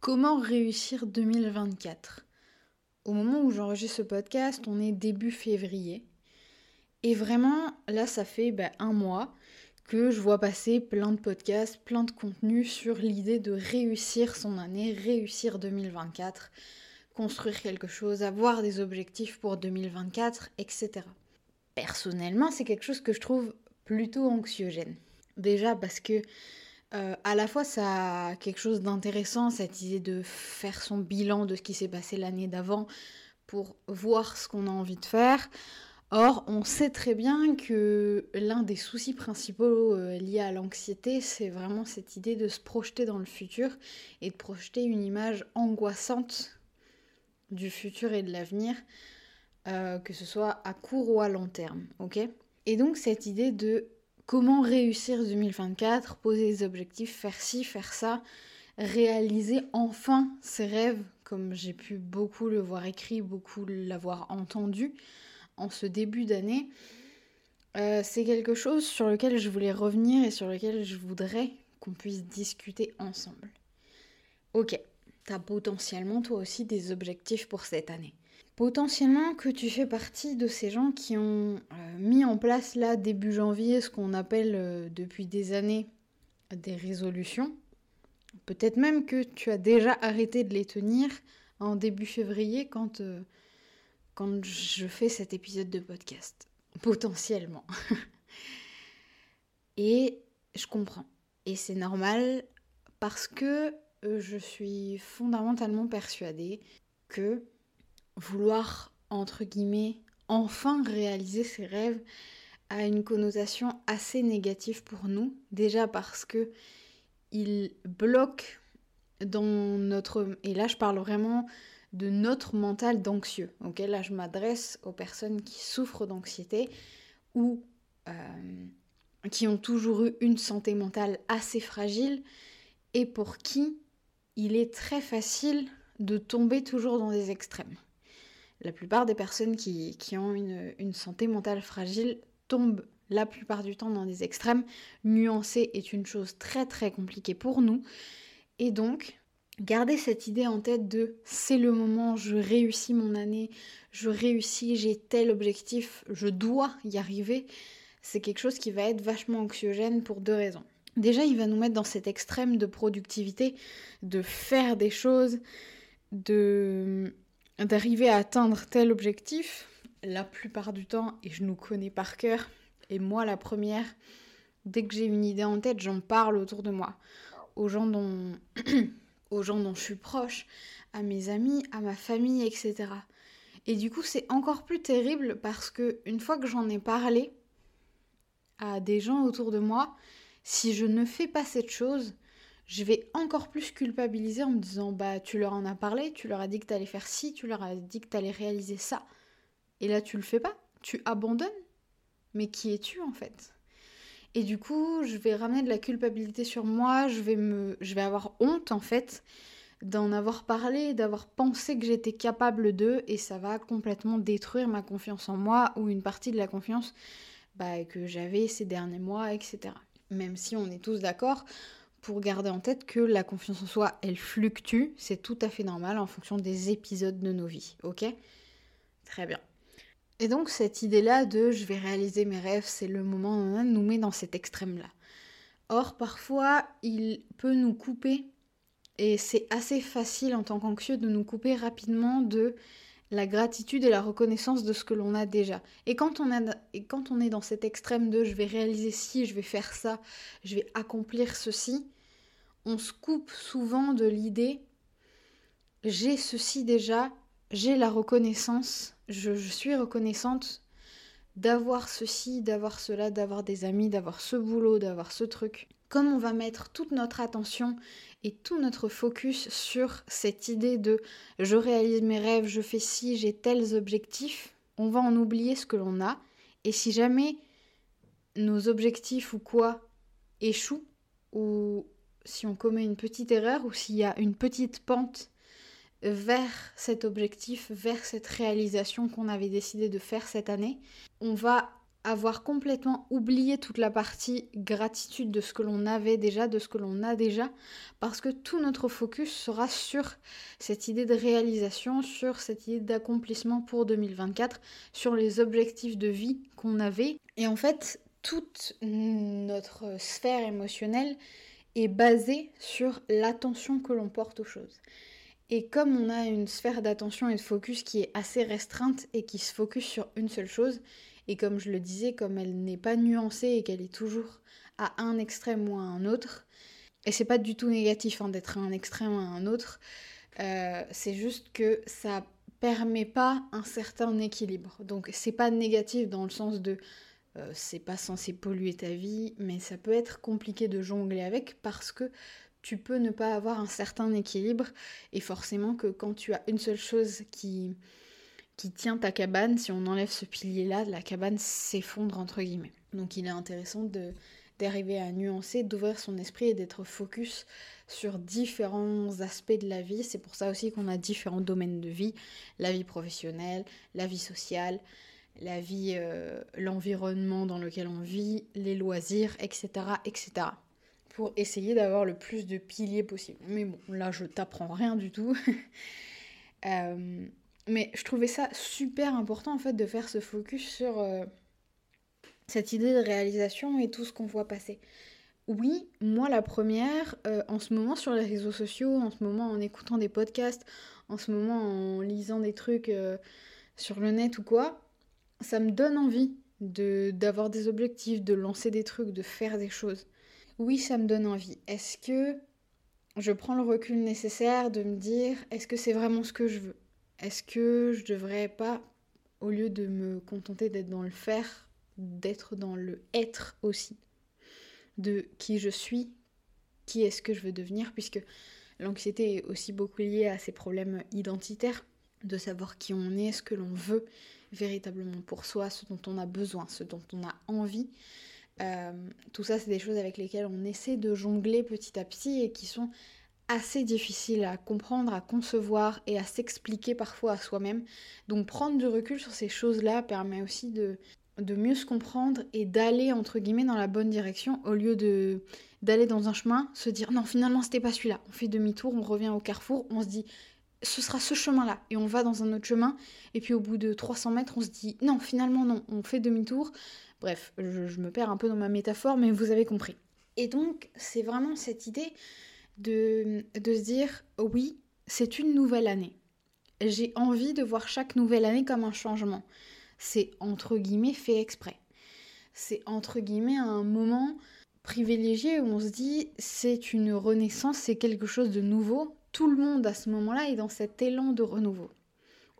Comment réussir 2024 Au moment où j'enregistre ce podcast, on est début février. Et vraiment, là, ça fait ben, un mois que je vois passer plein de podcasts, plein de contenus sur l'idée de réussir son année, réussir 2024, construire quelque chose, avoir des objectifs pour 2024, etc. Personnellement, c'est quelque chose que je trouve plutôt anxiogène. Déjà parce que euh, à la fois ça a quelque chose d'intéressant, cette idée de faire son bilan de ce qui s'est passé l'année d'avant pour voir ce qu'on a envie de faire. Or, on sait très bien que l'un des soucis principaux euh, liés à l'anxiété, c'est vraiment cette idée de se projeter dans le futur et de projeter une image angoissante du futur et de l'avenir, euh, que ce soit à court ou à long terme, ok? Et donc cette idée de comment réussir 2024, poser des objectifs, faire ci, faire ça, réaliser enfin ses rêves, comme j'ai pu beaucoup le voir écrit, beaucoup l'avoir entendu en ce début d'année. Euh, c'est quelque chose sur lequel je voulais revenir et sur lequel je voudrais qu'on puisse discuter ensemble. Ok, t'as potentiellement toi aussi des objectifs pour cette année. Potentiellement que tu fais partie de ces gens qui ont euh, mis en place là début janvier ce qu'on appelle euh, depuis des années des résolutions. Peut-être même que tu as déjà arrêté de les tenir en début février quand, euh, quand je fais cet épisode de podcast. Potentiellement. Et je comprends. Et c'est normal parce que je suis fondamentalement persuadée que vouloir, entre guillemets, enfin réaliser ses rêves a une connotation assez négative pour nous. Déjà parce que il bloque dans notre... Et là, je parle vraiment de notre mental d'anxieux. Ok, là, je m'adresse aux personnes qui souffrent d'anxiété ou euh, qui ont toujours eu une santé mentale assez fragile et pour qui il est très facile de tomber toujours dans des extrêmes la plupart des personnes qui, ont une, santé mentale fragile tombent la plupart du temps dans des extrêmes. Nuancer est une chose très très compliquée pour nous. Et donc, garder cette idée en tête de c'est le moment, je réussis mon année, je réussis, j'ai tel objectif, je dois y arriver, c'est quelque chose qui va être vachement anxiogène pour deux raisons. Déjà, il va nous mettre dans cet extrême de productivité, de faire des choses, de d'arriver à atteindre tel objectif, la plupart du temps, et je nous connais par cœur, et moi la première, dès que j'ai une idée en tête, j'en parle autour de moi, aux gens dont, aux gens dont je suis proche, à mes amis, à ma famille, etc. Et du coup, c'est encore plus terrible parce que une fois que j'en ai parlé à des gens autour de moi, si je ne fais pas cette chose, je vais encore plus culpabiliser en me disant bah tu leur en as parlé, tu leur as dit que t'allais faire ci, tu leur as dit que t'allais réaliser ça. Et là tu le fais pas, tu abandonnes. Mais qui es-tu en fait? Et du coup, je vais ramener de la culpabilité sur moi, je vais me je vais avoir honte en fait d'en avoir parlé, d'avoir pensé que j'étais capable d'eux et ça va complètement détruire ma confiance en moi ou une partie de la confiance bah, que j'avais ces derniers mois, etc. Même si on est tous d'accord, pour garder en tête que la confiance en soi, elle fluctue, c'est tout à fait normal en fonction des épisodes de nos vies, ok? Très bien. Et donc cette idée-là de je vais réaliser mes rêves, c'est le moment nous met dans cet extrême-là. Or parfois, il peut nous couper, et c'est assez facile en tant qu'anxieux de nous couper rapidement de la gratitude et la reconnaissance de ce que l'on a déjà. Et quand on, a, et quand on est dans cet extrême de je vais réaliser ci, je vais faire ça, je vais accomplir ceci, on se coupe souvent de l'idée j'ai ceci déjà, j'ai la reconnaissance, je, je suis reconnaissante d'avoir ceci, d'avoir cela, d'avoir des amis, d'avoir ce boulot, d'avoir ce truc. Comme on va mettre toute notre attention et tout notre focus sur cette idée de je réalise mes rêves, je fais ci, j'ai tels objectifs, on va en oublier ce que l'on a. Et si jamais nos objectifs ou quoi échouent, ou si on commet une petite erreur, ou s'il y a une petite pente vers cet objectif, vers cette réalisation qu'on avait décidé de faire cette année, on va avoir complètement oublié toute la partie gratitude de ce que l'on avait déjà, de ce que l'on a déjà, parce que tout notre focus sera sur cette idée de réalisation, sur cette idée d'accomplissement pour 2024, sur les objectifs de vie qu'on avait. Et en fait, toute notre sphère émotionnelle est basée sur l'attention que l'on porte aux choses. Et comme on a une sphère d'attention et de focus qui est assez restreinte et qui se focus sur une seule chose, et comme je le disais, comme elle n'est pas nuancée et qu'elle est toujours à un extrême ou à un autre, et c'est pas du tout négatif hein, d'être à un extrême ou à un autre, euh, c'est juste que ça permet pas un certain équilibre. Donc c'est pas négatif dans le sens de euh, c'est pas censé polluer ta vie, mais ça peut être compliqué de jongler avec parce que tu peux ne pas avoir un certain équilibre et forcément que quand tu as une seule chose qui, qui tient ta cabane, si on enlève ce pilier-là, la cabane s'effondre entre guillemets. Donc il est intéressant de d'arriver à nuancer, d'ouvrir son esprit et d'être focus sur différents aspects de la vie. C'est pour ça aussi qu'on a différents domaines de vie, la vie professionnelle, la vie sociale, la vie, euh, l'environnement dans lequel on vit, les loisirs, etc., etc. Pour essayer d'avoir le plus de piliers possible. Mais bon, là, je t'apprends rien du tout. Euh, mais je trouvais ça super important, en fait, de faire ce focus sur euh, cette idée de réalisation et tout ce qu'on voit passer. Oui, moi la première, en ce moment sur les réseaux sociaux, en ce moment en écoutant des podcasts, en ce moment en lisant des trucs sur le net ou quoi, ça me donne envie de d'avoir des objectifs, de lancer des trucs, de faire des choses. Oui, ça me donne envie. Est-ce que je prends le recul nécessaire de me dire est-ce que c'est vraiment ce que je veux? Est-ce que je devrais pas au lieu de me contenter d'être dans le faire, d'être dans le être aussi? De qui je suis, qui est-ce que je veux devenir? Puisque l'anxiété est aussi beaucoup liée à ces problèmes identitaires de savoir qui on est, ce que l'on veut véritablement pour soi, ce dont on a besoin, ce dont on a envie. Euh, tout ça, c'est des choses avec lesquelles on essaie de jongler petit à petit et qui sont assez difficiles à comprendre, à concevoir et à s'expliquer parfois à soi-même. Donc prendre du recul sur ces choses-là permet aussi de, de mieux se comprendre et d'aller entre guillemets dans la bonne direction au lieu de d'aller dans un chemin, se dire non finalement c'était pas celui-là. On fait demi-tour, on revient au carrefour, on se dit ce sera ce chemin-là. Et on va dans un autre chemin. Et puis au bout de 300 mètres, on se dit non, finalement non, on fait demi-tour. Bref, je, me perds un peu dans ma métaphore, mais vous avez compris. Et donc, c'est vraiment cette idée de, de se dire oui, c'est une nouvelle année. J'ai envie de voir chaque nouvelle année comme un changement. C'est entre guillemets fait exprès. C'est entre guillemets un moment privilégié où on se dit c'est une renaissance, c'est quelque chose de nouveau, tout le monde à ce moment-là est dans cet élan de renouveau.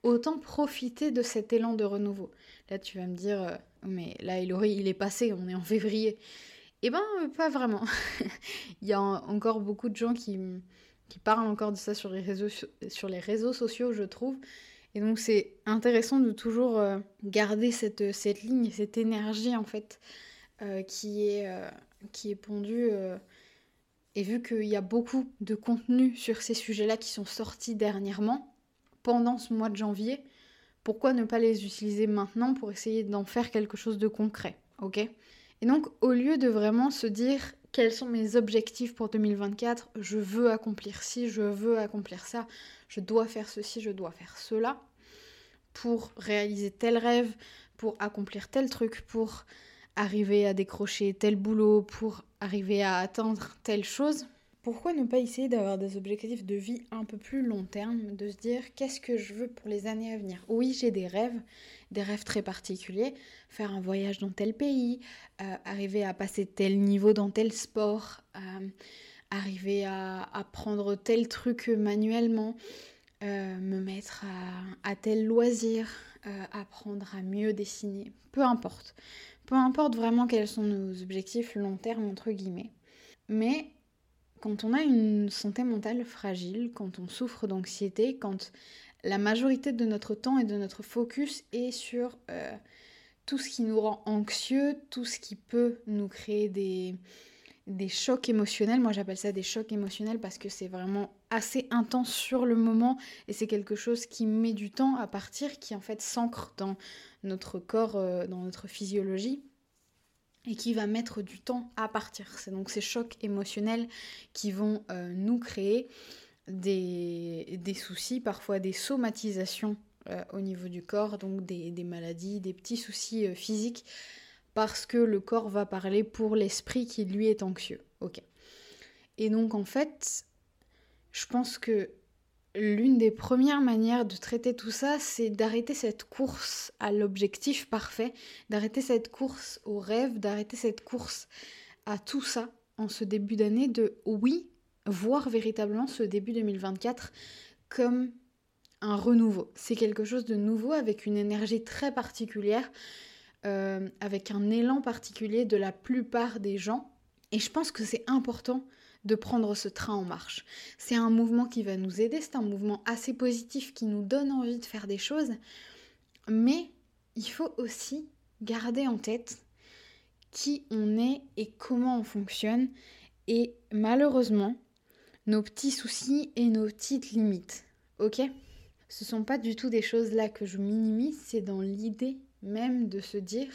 Autant profiter de cet élan de renouveau. Là, tu vas me dire, euh, mais là, Elori, il est passé, on est en février. Eh ben, euh, pas vraiment. il y a encore beaucoup de gens qui, parlent encore de ça sur les réseaux, sur les réseaux sociaux, je trouve. Et donc, c'est intéressant de toujours euh, garder cette, cette ligne, cette énergie, en fait, qui, est, qui est pondue et vu qu'il y a beaucoup de contenu sur ces sujets-là qui sont sortis dernièrement, pendant ce mois de janvier, pourquoi ne pas les utiliser maintenant pour essayer d'en faire quelque chose de concret, ok? Et donc, au lieu de vraiment se dire quels sont mes objectifs pour 2024, je veux accomplir ci, je veux accomplir ça, je dois faire ceci, je dois faire cela, pour réaliser tel rêve, pour accomplir tel truc, pour arriver à décrocher tel boulot, pour arriver à atteindre telle chose, pourquoi ne pas essayer d'avoir des objectifs de vie un peu plus long terme, de se dire qu'est-ce que je veux pour les années à venir? Oui, j'ai des rêves, des rêves très particuliers, faire un voyage dans tel pays, euh, arriver à passer tel niveau dans tel sport, euh, arriver à apprendre tel truc manuellement, euh, me mettre à, à tel loisir, apprendre à mieux dessiner, peu importe. Peu importe vraiment quels sont nos objectifs long terme, entre guillemets. Mais quand on a une santé mentale fragile, quand on souffre d'anxiété, quand la majorité de notre temps et de notre focus est sur euh, tout ce qui nous rend anxieux, tout ce qui peut nous créer des, des chocs émotionnels. Moi, j'appelle ça des chocs émotionnels parce que c'est vraiment assez intense sur le moment et c'est quelque chose qui met du temps à partir, qui en fait s'ancre dans notre corps, euh, dans notre physiologie et qui va mettre du temps à partir. C'est donc ces chocs émotionnels qui vont euh, nous créer des, soucis, parfois des somatisations euh, au niveau du corps, donc des maladies, des petits soucis physiques parce que le corps va parler pour l'esprit qui lui est anxieux. Ok. Et donc en fait, je pense que l'une des premières manières de traiter tout ça, c'est d'arrêter cette course à l'objectif parfait, d'arrêter cette course au rêve, d'arrêter cette course à tout ça en ce début d'année, de oui, voir véritablement ce début 2024 comme un renouveau. C'est quelque chose de nouveau avec une énergie très particulière euh, avec un élan particulier de la plupart des gens. Et je pense que c'est important de prendre ce train en marche. C'est un mouvement qui va nous aider, c'est un mouvement assez positif qui nous donne envie de faire des choses, mais il faut aussi garder en tête qui on est et comment on fonctionne. Et malheureusement, nos petits soucis et nos petites limites. Ok? Ce sont pas du tout des choses là que je minimise, c'est dans l'idée même de se dire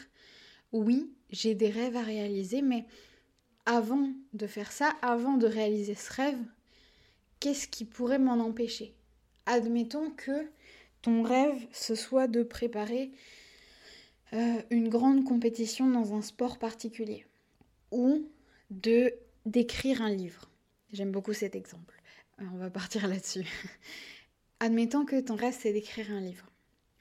oui, j'ai des rêves à réaliser, mais avant de faire ça, avant de réaliser ce rêve, qu'est-ce qui pourrait m'en empêcher? Admettons que ton rêve, ce soit de préparer euh, une grande compétition dans un sport particulier ou de d'écrire un livre. J'aime beaucoup cet exemple. Euh, on va partir là-dessus. Admettons que ton rêve, c'est d'écrire un livre.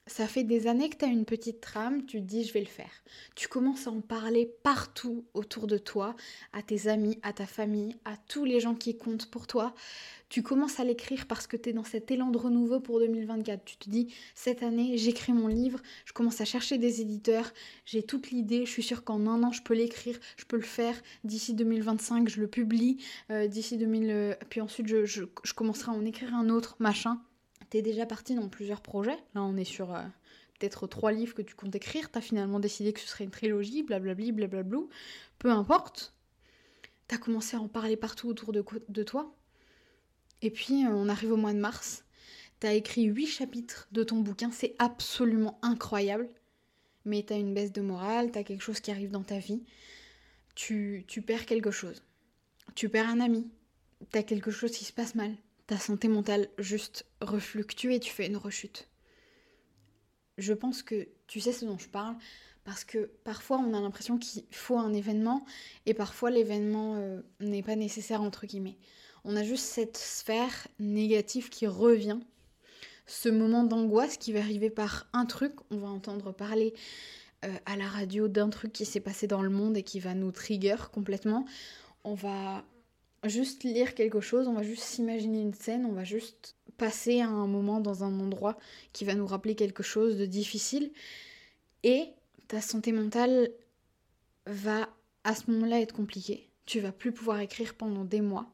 Ça fait des années que tu as une petite trame, tu te dis je vais le faire. Tu commences à en parler partout autour de toi, à tes amis, à ta famille, à tous les gens qui comptent pour toi. Tu commences à l'écrire parce que tu es dans cet élan de renouveau pour 2024. Tu te dis cette année j'écris mon livre, je commence à chercher des éditeurs, j'ai toute l'idée, je suis sûre qu'en un an je peux l'écrire, je peux le faire. D'ici 2025 je le publie, euh, d'ici 2000... Euh, puis ensuite je, je commencerai à en écrire un autre, machin t'es déjà parti dans plusieurs projets. Là, on est sur euh, peut-être trois livres que tu comptes écrire. T'as finalement décidé que ce serait une trilogie, blablabli, blablablou. Peu importe. T'as commencé à en parler partout autour de, toi. Et puis, euh, on arrive au mois de mars. T'as écrit huit chapitres de ton bouquin. C'est absolument incroyable. Mais t'as une baisse de morale, t'as quelque chose qui arrive dans ta vie. Tu, tu perds quelque chose. Tu perds un ami. T'as quelque chose qui se passe mal ta santé mentale juste refluctue et tu fais une rechute. Je pense que tu sais ce dont je parle parce que parfois on a l'impression qu'il faut un événement et parfois l'événement euh, n'est pas nécessaire entre guillemets. On a juste cette sphère négative qui revient, ce moment d'angoisse qui va arriver par un truc, on va entendre parler euh, à la radio d'un truc qui s'est passé dans le monde et qui va nous trigger complètement. On va juste lire quelque chose, on va juste s'imaginer une scène, on va juste passer un moment dans un endroit qui va nous rappeler quelque chose de difficile. Et ta santé mentale va à ce moment-là être compliquée. Tu vas plus pouvoir écrire pendant des mois.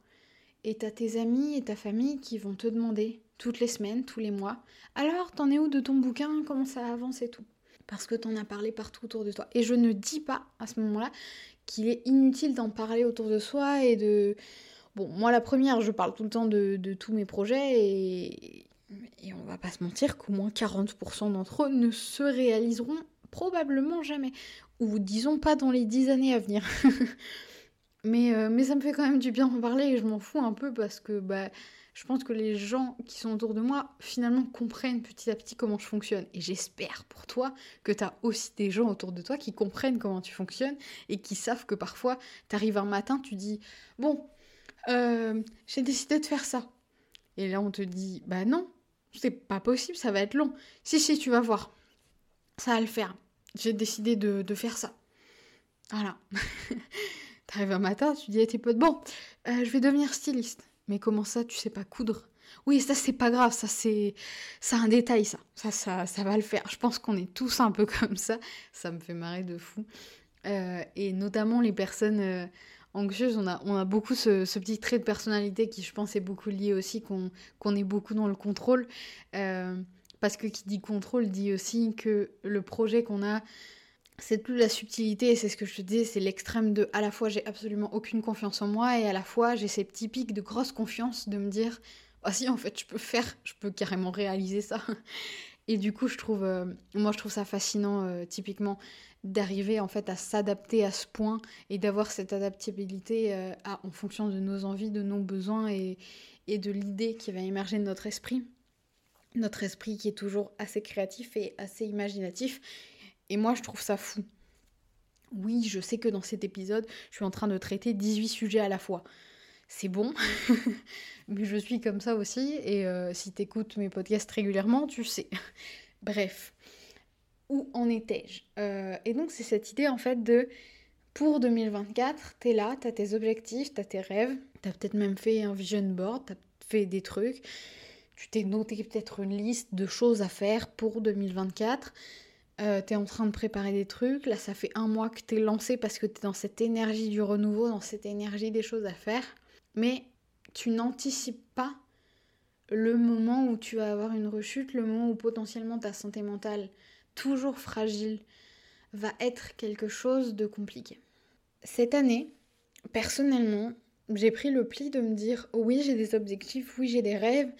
Et t'as tes amis et ta famille qui vont te demander toutes les semaines, tous les mois, alors t'en es où de ton bouquin, comment ça avance et tout? Parce que t'en as parlé partout autour de toi. Et je ne dis pas à ce moment-là qu'il est inutile d'en parler autour de soi et de... Bon, moi la première, je parle tout le temps de, tous mes projets et, et on va pas se mentir qu'au moins 40% d'entre eux ne se réaliseront probablement jamais. Ou disons pas dans les 10 années à venir. mais, euh, mais ça me fait quand même du bien d'en parler et je m'en fous un peu parce que bah, je pense que les gens qui sont autour de moi finalement comprennent petit à petit comment je fonctionne. Et j'espère pour toi que tu as aussi des gens autour de toi qui comprennent comment tu fonctionnes et qui savent que parfois tu arrives un matin, tu dis Bon, euh, j'ai décidé de faire ça. Et là on te dit Bah non, c'est pas possible, ça va être long. Si, si, tu vas voir, ça va le faire. J'ai décidé de, faire ça. Voilà. T'arrives un matin, tu dis à tes potes Bon, euh, je vais devenir styliste. Mais comment ça, tu sais pas coudre? Oui, ça c'est pas grave, ça c'est un détail ça. Ça ça va le faire. Je pense qu'on est tous un peu comme ça. Ça me fait marrer de fou. Euh, et notamment les personnes euh, anxieuses, on a, beaucoup ce, petit trait de personnalité qui, je pense, est beaucoup lié aussi qu'on qu'on est beaucoup dans le contrôle. Euh, parce que qui dit contrôle dit aussi que le projet qu'on a c'est toute la subtilité c'est ce que je te disais, c'est l'extrême de à la fois j'ai absolument aucune confiance en moi et à la fois j'ai ces petits pics de grosse confiance de me dire ah si en fait je peux faire, je peux carrément réaliser ça. Et du coup je trouve, euh, moi je trouve ça fascinant euh, typiquement d'arriver en fait à s'adapter à ce point et d'avoir cette adaptabilité euh, en fonction de nos envies, de nos besoins et de l'idée qui va émerger de notre esprit. Notre esprit qui est toujours assez créatif et assez imaginatif et moi, je trouve ça fou. Oui, je sais que dans cet épisode, je suis en train de traiter 18 sujets à la fois. C'est bon, mais je suis comme ça aussi, et euh, si tu écoutes mes podcasts régulièrement, tu sais. Bref, où en étais-je? Euh, Et donc, c'est cette idée en fait de pour 2024, t'es là, t'as tes objectifs, t'as tes rêves, t'as peut-être même fait un vision board, t'as fait des trucs, tu t'es noté peut-être une liste de choses à faire pour 2024 euh, t'es en train de préparer des trucs, là ça fait un mois que t'es lancé parce que t'es dans cette énergie du renouveau, dans cette énergie des choses à faire, mais tu n'anticipes pas le moment où tu vas avoir une rechute, le moment où potentiellement ta santé mentale, toujours fragile, va être quelque chose de compliqué. Cette année, personnellement, j'ai pris le pli de me dire oui, j'ai des objectifs, oui, j'ai des rêves,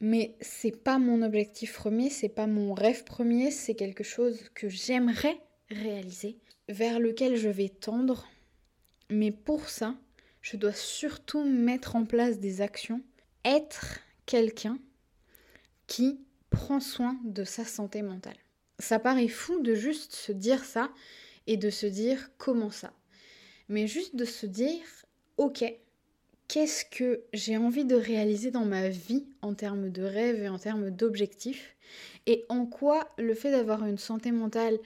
mais c'est pas mon objectif premier, c'est pas mon rêve premier, c'est quelque chose que j'aimerais réaliser, vers lequel je vais tendre. Mais pour ça, je dois surtout mettre en place des actions, être quelqu'un qui prend soin de sa santé mentale. Ça paraît fou de juste se dire ça et de se dire comment ça. Mais juste de se dire, ok, qu'est-ce que j'ai envie de réaliser dans ma vie en termes de rêves et en termes d'objectifs et en quoi le fait d'avoir une santé mentale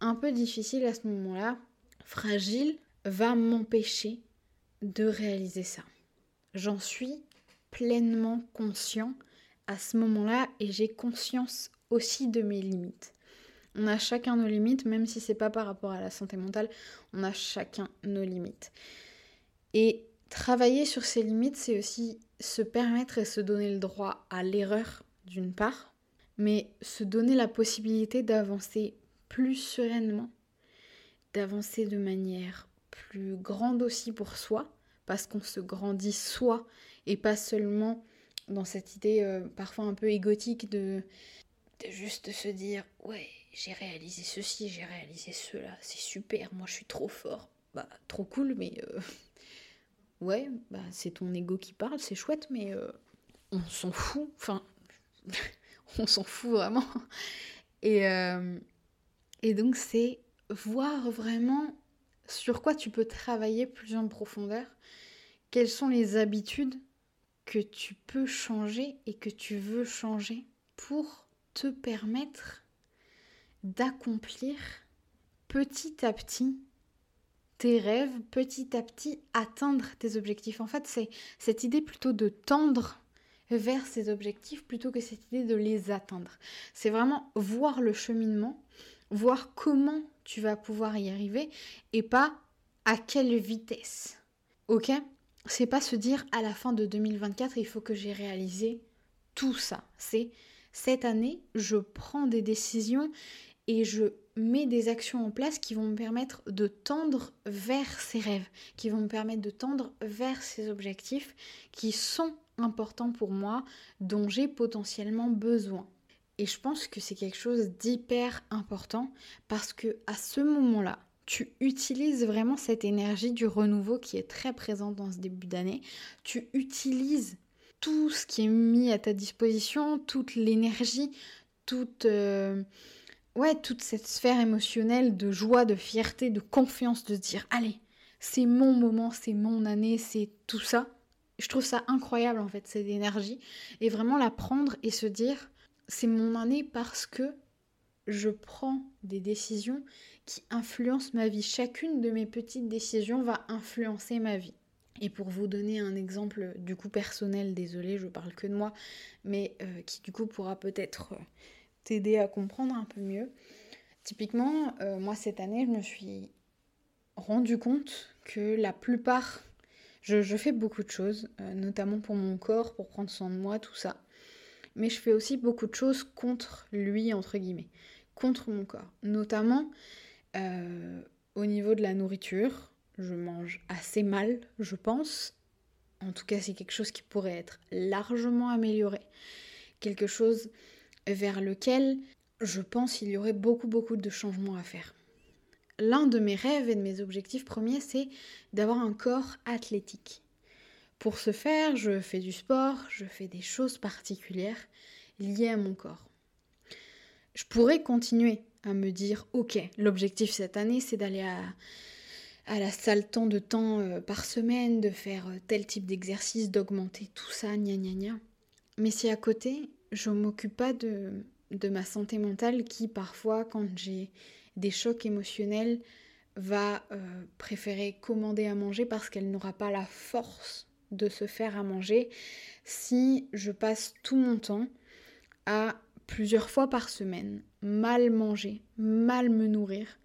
un peu difficile à ce moment-là, fragile, va m'empêcher de réaliser ça. J'en suis pleinement conscient à ce moment-là et j'ai conscience aussi de mes limites. On a chacun nos limites, même si c'est pas par rapport à la santé mentale, on a chacun nos limites. Et Travailler sur ses limites, c'est aussi se permettre et se donner le droit à l'erreur d'une part, mais se donner la possibilité d'avancer plus sereinement, d'avancer de manière plus grande aussi pour soi, parce qu'on se grandit soi et pas seulement dans cette idée euh, parfois un peu égotique de, juste se dire ouais j'ai réalisé ceci, j'ai réalisé cela, c'est super, moi je suis trop fort. Bah trop cool mais euh, ouais, bah, c'est ton ego qui parle, c'est chouette, mais euh, on s'en fout. Enfin, on s'en fout vraiment. Euh, et donc, c'est voir vraiment sur quoi tu peux travailler plus en profondeur, quelles sont les habitudes que tu peux changer et que tu veux changer pour te permettre d'accomplir petit à petit tes rêves, petit à petit atteindre tes objectifs. En fait, c'est cette idée plutôt de tendre vers ces objectifs plutôt que cette idée de les atteindre. C'est vraiment voir le cheminement, voir comment tu vas pouvoir y arriver et pas à quelle vitesse. Ok? C'est pas se dire à la fin de 2024, il faut que j'ai réalisé tout ça. C'est cette année, je prends des décisions et je mets des actions en place qui vont me permettre de tendre vers ces rêves, qui vont me permettre de tendre vers ces objectifs qui sont importants pour moi, dont j'ai potentiellement besoin. Et je pense que c'est quelque chose d'hyper important parce que à ce moment-là, tu utilises vraiment cette énergie du renouveau qui est très présente dans ce début d'année. Tu utilises tout ce qui est mis à ta disposition, toute l'énergie, toute euh, ouais, toute cette sphère émotionnelle de joie, de fierté, de confiance, de se dire allez, c'est mon moment, c'est mon année, c'est tout ça. Je trouve ça incroyable en fait, cette énergie. Et vraiment la prendre et se dire c'est mon année parce que je prends des décisions qui influencent ma vie. Chacune de mes petites décisions va influencer ma vie. Et pour vous donner un exemple du coup personnel, désolé, je parle que de moi, mais euh, qui du coup pourra peut-être euh, t'aider à comprendre un peu mieux. Typiquement, euh, moi cette année, je me suis rendu compte que la plupart, je, fais beaucoup de choses, euh, notamment pour mon corps, pour prendre soin de moi, tout ça. Mais je fais aussi beaucoup de choses contre lui, entre guillemets, contre mon corps. Notamment, Euh, au niveau de la nourriture, je mange assez mal, je pense. En tout cas, c'est quelque chose qui pourrait être largement amélioré. Quelque chose vers lequel je pense qu'il y aurait beaucoup, beaucoup de changements à faire. L'un de mes rêves et de mes objectifs premiers, c'est d'avoir un corps athlétique. Pour ce faire, je fais du sport, je fais des choses particulières liées à mon corps. Je pourrais continuer à me dire, ok, l'objectif cette année, c'est d'aller à, à la salle tant de temps euh, par semaine, de faire euh, tel type d'exercice, d'augmenter tout ça, gna gna gna. Mais si à côté, je m'occupe pas de, de ma santé mentale qui parfois, quand j'ai des chocs émotionnels, va euh, préférer commander à manger parce qu'elle n'aura pas la force de se faire à manger. Si je passe tout mon temps à plusieurs fois par semaine mal manger, mal me nourrir,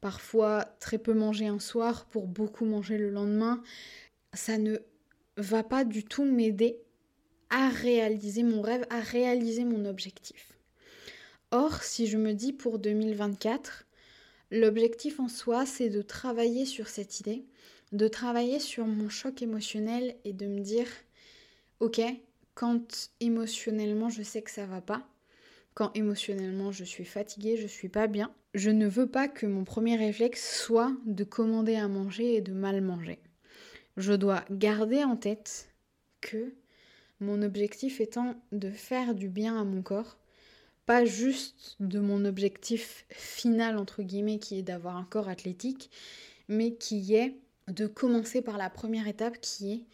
parfois très peu manger un soir pour beaucoup manger le lendemain, ça ne va pas du tout m'aider à réaliser mon rêve, à réaliser mon objectif. Or, si je me dis pour 2024, l'objectif en soi, c'est de travailler sur cette idée, de travailler sur mon choc émotionnel et de me dire, ok, quand émotionnellement je sais que ça va pas, quand émotionnellement je suis fatiguée, je suis pas bien, je ne veux pas que mon premier réflexe soit de commander à manger et de mal manger. Je dois garder en tête que mon objectif étant de faire du bien à mon corps, pas juste de mon objectif final, entre guillemets, qui est d'avoir un corps athlétique, mais qui est de commencer par la première étape qui est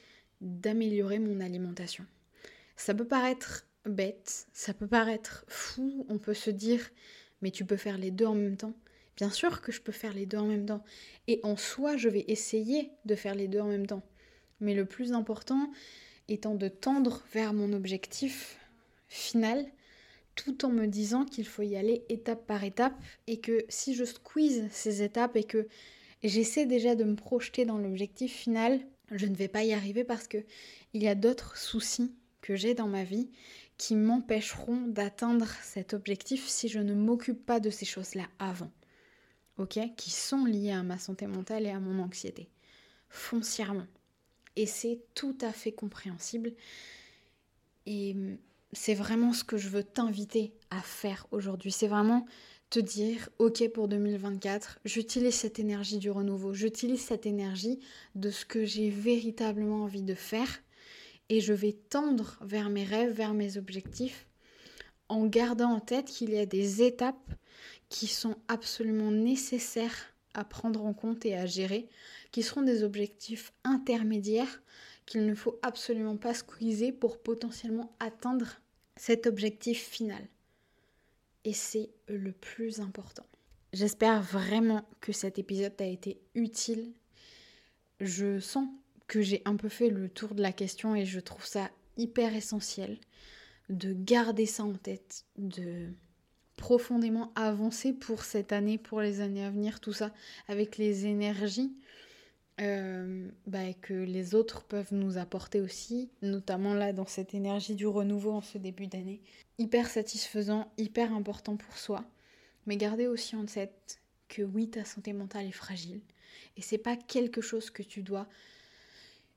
d'améliorer mon alimentation. Ça peut paraître bête, ça peut paraître fou, on peut se dire mais tu peux faire les deux en même temps. Bien sûr que je peux faire les deux en même temps. Et en soi, je vais essayer de faire les deux en même temps. Mais le plus important étant de tendre vers mon objectif final tout en me disant qu'il faut y aller étape par étape et que si je squeeze ces étapes et que j'essaie déjà de me projeter dans l'objectif final, je ne vais pas y arriver parce que il y a d'autres soucis que j'ai dans ma vie qui m'empêcheront d'atteindre cet objectif si je ne m'occupe pas de ces choses-là avant. OK? Qui sont liées à ma santé mentale et à mon anxiété. Foncièrement. Et c'est tout à fait compréhensible. Et c'est vraiment ce que je veux t'inviter à faire aujourd'hui. C'est vraiment te dire, ok pour 2024, j'utilise cette énergie du renouveau, j'utilise cette énergie de ce que j'ai véritablement envie de faire et je vais tendre vers mes rêves, vers mes objectifs en gardant en tête qu'il y a des étapes qui sont absolument nécessaires à prendre en compte et à gérer, qui seront des objectifs intermédiaires qu'il ne faut absolument pas squeezer pour potentiellement atteindre cet objectif final. Et c'est le plus important. J'espère vraiment que cet épisode t'a été utile. Je sens que j'ai un peu fait le tour de la question et je trouve ça hyper essentiel de garder ça en tête, de profondément avancer pour cette année, pour les années à venir, tout ça, avec les énergies euh, bah, que les autres peuvent nous apporter aussi, notamment là dans cette énergie du renouveau en ce début d'année. Hyper satisfaisant, hyper important pour soi, mais gardez aussi en tête que oui, ta santé mentale est fragile et c'est pas quelque chose que tu dois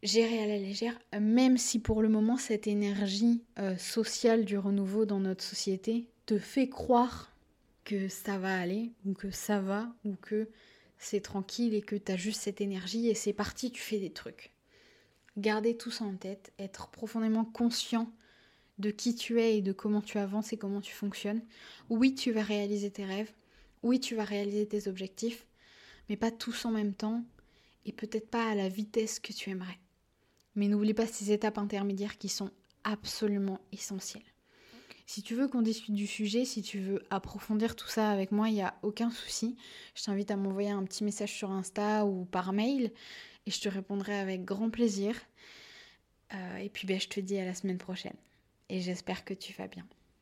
gérer à la légère, même si pour le moment cette énergie euh, sociale du renouveau dans notre société te fait croire que ça va aller ou que ça va ou que c'est tranquille et que tu as juste cette énergie et c'est parti, tu fais des trucs. Gardez tout ça en tête, être profondément conscient de qui tu es et de comment tu avances et comment tu fonctionnes. Oui, tu vas réaliser tes rêves, oui, tu vas réaliser tes objectifs, mais pas tous en même temps et peut-être pas à la vitesse que tu aimerais. Mais n'oublie pas ces étapes intermédiaires qui sont absolument essentielles. Si tu veux qu'on discute du sujet, si tu veux approfondir tout ça avec moi, il n'y a aucun souci. Je t'invite à m'envoyer un petit message sur Insta ou par mail et je te répondrai avec grand plaisir. Euh, et puis ben, je te dis à la semaine prochaine. Et j'espère que tu vas bien.